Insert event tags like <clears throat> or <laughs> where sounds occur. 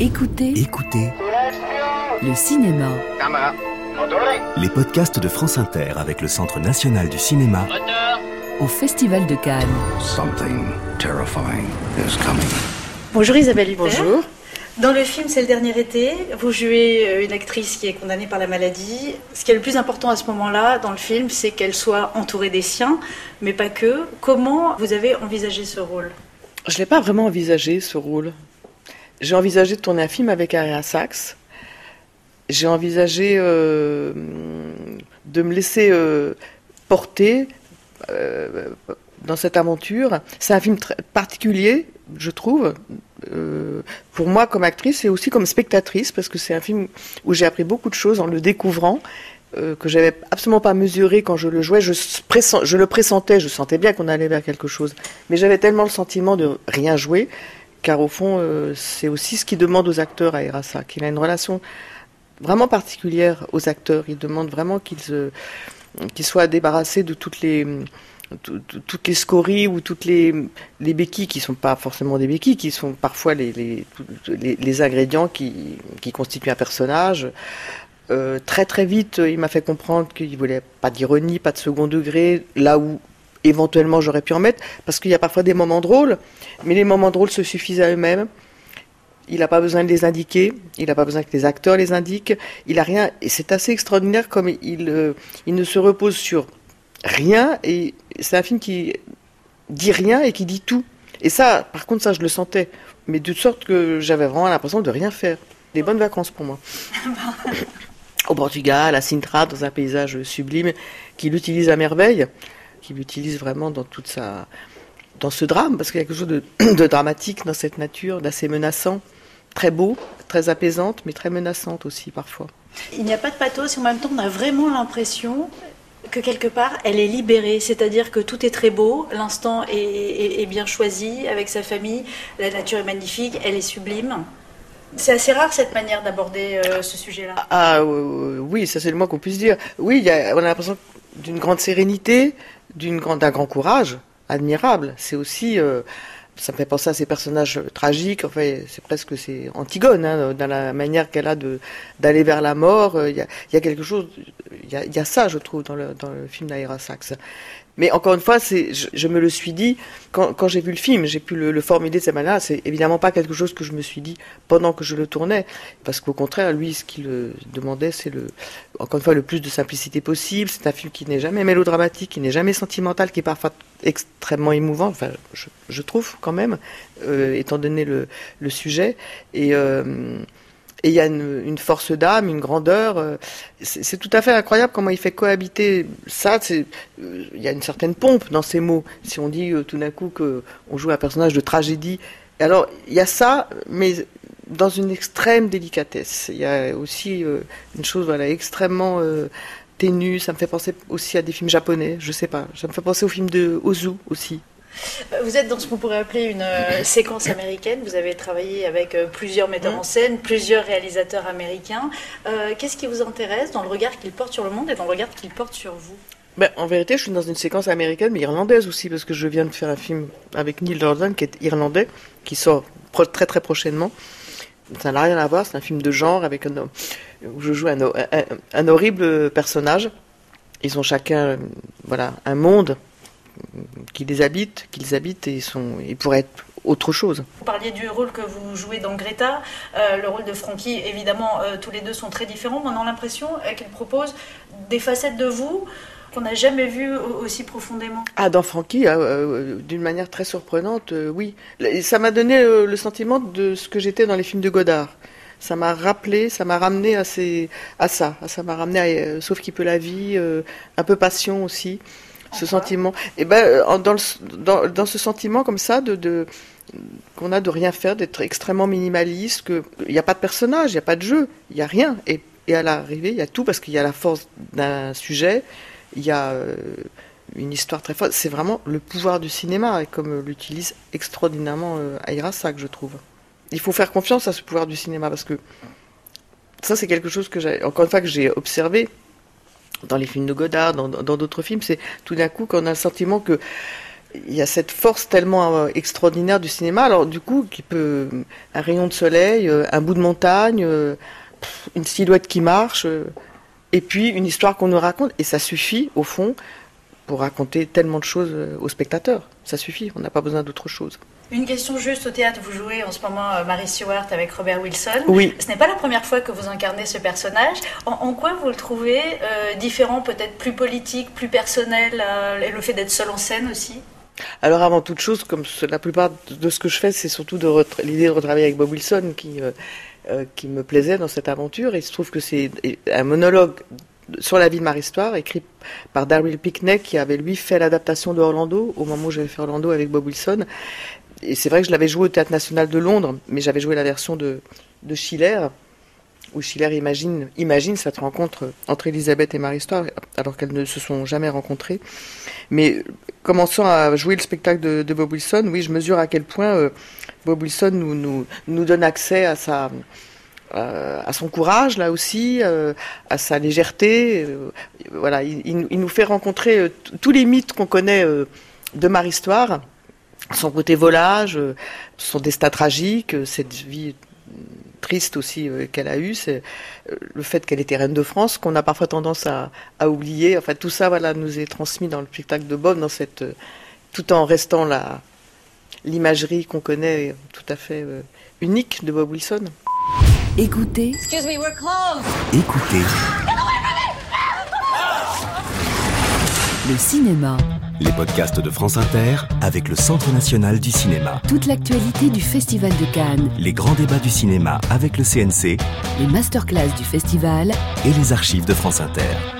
Écoutez, Écoutez le cinéma. les podcasts de France Inter avec le Centre national du cinéma au Festival de Cannes. Something terrifying is coming. Bonjour Isabelle Huppert. Bonjour. Dans le film C'est le dernier été, vous jouez euh, une actrice qui est condamnée par la maladie. Ce qui est le plus important à ce moment-là dans le film, c'est qu'elle soit entourée des siens, mais pas que. Comment vous avez envisagé ce rôle? Je ne l'ai pas vraiment envisagé, ce rôle. J'ai envisagé de tourner un film avec Aria Sachs. J'ai envisagé euh, de me laisser euh, porter euh, dans cette aventure. C'est un film très particulier, je trouve, pour moi comme actrice et aussi comme spectatrice, parce que c'est un film où j'ai appris beaucoup de choses en le découvrant. que j'avais absolument pas mesuré quand je le jouais, je le pressentais, je sentais bien qu'on allait vers quelque chose, mais j'avais tellement le sentiment de rien jouer, car au fond, euh, c'est aussi ce qu'il demande aux acteurs à Erasa, qu'il a une relation vraiment particulière aux acteurs. Il demande vraiment qu'ils euh, soient débarrassés de toutes les scories ou toutes les, les béquilles qui sont pas forcément des béquilles, qui sont parfois les, ingrédients qui, constituent un personnage. Euh, très très vite, il m'a fait comprendre qu'il voulait pas d'ironie, pas de second degré, là où éventuellement j'aurais pu en mettre, parce qu'il y a parfois des moments drôles, mais les moments drôles se suffisent à eux-mêmes. Il n'a pas besoin de les indiquer, il n'a pas besoin que les acteurs les indiquent, il a rien, et c'est assez extraordinaire comme il, euh, il ne se repose sur rien, et c'est un film qui dit rien et qui dit tout. Et ça, par contre, ça je le sentais, mais de sorte que j'avais vraiment l'impression de rien faire. Des bonnes vacances pour moi. <laughs> Au Portugal, à Sintra, dans un paysage sublime, qu'il utilise à merveille, qu'il utilise vraiment dans toute sa, dans ce drame, parce qu'il y a quelque chose de, <clears throat> de dramatique dans cette nature, d'assez menaçant, très beau, très apaisante, mais très menaçante aussi parfois. Il n'y a pas de pathos et en même temps on a vraiment l'impression que quelque part elle est libérée, c'est-à-dire que tout est très beau, l'instant est, est- est bien choisi avec sa famille, la nature est magnifique, elle est sublime. C'est assez rare cette manière d'aborder euh, ce sujet-là. Ah euh, oui, ça c'est le moins qu'on puisse dire. Oui, il y a, on a l'impression d'une grande sérénité, d'un grand courage, admirable. C'est aussi, euh, ça me fait penser à ces personnages tragiques. Enfin, c'est presque c'est Antigone hein, dans la manière qu'elle a de d'aller vers la mort. Euh, Il y a, quelque chose, y a, y a ça, je trouve, dans le film d'Aira Sachs. Mais encore une fois, je, me le suis dit quand, j'ai vu le film, j'ai pu le, le formuler de cette manière. C'est évidemment pas quelque chose que je me suis dit pendant que je le tournais, parce qu'au contraire, lui, ce qu'il euh, demandait, c'est le, encore une fois, le plus de simplicité possible. C'est un film qui n'est jamais mélodramatique, qui n'est jamais sentimental, qui est parfois extrêmement émouvant. Enfin, je, trouve quand même, euh, étant donné le, le sujet. Et euh, et il y a une, force d'âme, une grandeur. euh, C'est tout à fait incroyable comment il fait cohabiter ça. euh, Il y a une certaine pompe dans ces mots. Si on dit euh, tout d'un coup qu'on joue un personnage de tragédie, alors il y a ça, mais dans une extrême délicatesse. Il y a aussi une chose voilà extrêmement ténue. Ça me fait penser aussi à des films japonais. Je sais pas. Ça me fait penser au film de Ozu aussi. Vous êtes dans ce qu'on pourrait appeler une euh, séquence américaine. Vous avez travaillé avec euh, plusieurs metteurs en scène, plusieurs réalisateurs américains. Euh, Qu'est-ce qui vous intéresse dans le regard qu'ils portent sur le monde et dans le regard qu'ils portent sur vous? Ben, en vérité, je suis dans une séquence américaine, mais irlandaise aussi, parce que je viens de faire un film avec Neil Jordan, qui est irlandais, qui sort très très prochainement. Ça n'a rien à voir, c'est un film de genre avec un, où je joue un, un- un horrible personnage. Ils ont chacun, euh, voilà, un monde qui les habite, qu'ils habitent, et ils sont, ils pourraient être autre chose. Vous parliez du rôle que vous jouez dans Greta, euh, le rôle de Frankie. Évidemment, euh, tous les deux sont très différents, mais on a l'impression euh, qu'il propose des facettes de vous qu'on n'a jamais vues au- aussi profondément. Ah, dans Frankie, euh, d'une manière très surprenante, oui. Ça m'a donné le sentiment de ce que j'étais dans les films de Godard. Ça m'a rappelé, ça m'a ramené à, ces, à ça. Ça m'a ramené à Sauf qui peut la vie, un peu passion aussi. Ce sentiment. Et ben, euh, dans, dans, ce sentiment comme ça de, de qu'on a de rien faire, d'être extrêmement minimaliste, que il n'y a pas de personnage, il n'y a pas de jeu, il n'y a rien. Et, et à l'arrivée, il y a tout parce qu'il y a la force d'un sujet, il y a euh, une histoire très forte. C'est vraiment le pouvoir du cinéma, et comme l'utilise extraordinairement euh, Aira Sack, je trouve. Il faut faire confiance à ce pouvoir du cinéma parce que ça, c'est quelque chose que j'ai, encore une fois, que j'ai observé dans les films de Godard, dans d'autres films. C'est tout d'un coup qu'on a le sentiment que il y a cette force tellement euh, extraordinaire du cinéma. Alors du coup, qui peut un rayon de soleil, euh, un bout de montagne, euh, une silhouette qui marche, et puis une histoire qu'on nous raconte, et ça suffit au fond pour raconter tellement de choses aux spectateurs. Ça suffit, on n'a pas besoin d'autre chose. Une question juste au théâtre, vous jouez en ce moment Marie Stewart avec Robert Wilson. Oui. Ce n'est pas la première fois que vous incarnez ce personnage. En, quoi vous le trouvez différent, peut-être plus politique, plus personnel, et le fait d'être seul en scène aussi? Alors avant toute chose, comme la plupart de ce que je fais, c'est surtout l'idée de retravailler avec Bob Wilson qui, euh, euh, qui me plaisait dans cette aventure. Et il se trouve que c'est un monologue sur la vie de Marie-Histoire, écrit par Daryl Pickney, qui avait lui fait l'adaptation de Orlando, au moment où j'avais fait Orlando avec Bob Wilson. Et c'est vrai que je l'avais joué au Théâtre National de Londres, mais j'avais joué la version de, de Schiller où Schiller imagine, imagine cette rencontre entre Elisabeth et Marie-Histoire, alors qu'elles ne se sont jamais rencontrées. Mais commençant à jouer le spectacle de, Bob Wilson, oui, je mesure à quel point euh, Bob Wilson nous, nous, nous, donne accès à sa euh, à son courage là aussi, euh, à sa légèreté. voilà, il, nous fait rencontrer tous les mythes qu'on connaît de Marie-Histoire, son côté volage, son destin tragique, cette vie triste aussi euh, qu'elle a eu, c'est euh, le fait qu'elle était reine de France, qu'on a parfois tendance à, oublier. Enfin, tout ça, voilà, nous est transmis dans le spectacle de Bob, dans cette, euh, tout en restant la, l'imagerie qu'on connaît tout à fait unique de Bob Wilson. Écoutez. Excuse me, we're closed. Écoutez. Le cinéma. Les podcasts de France Inter avec le Centre national du cinéma. Toute l'actualité du Festival de Cannes. Les grands débats du cinéma avec le CNC. Les masterclass du festival. Et les archives de France Inter.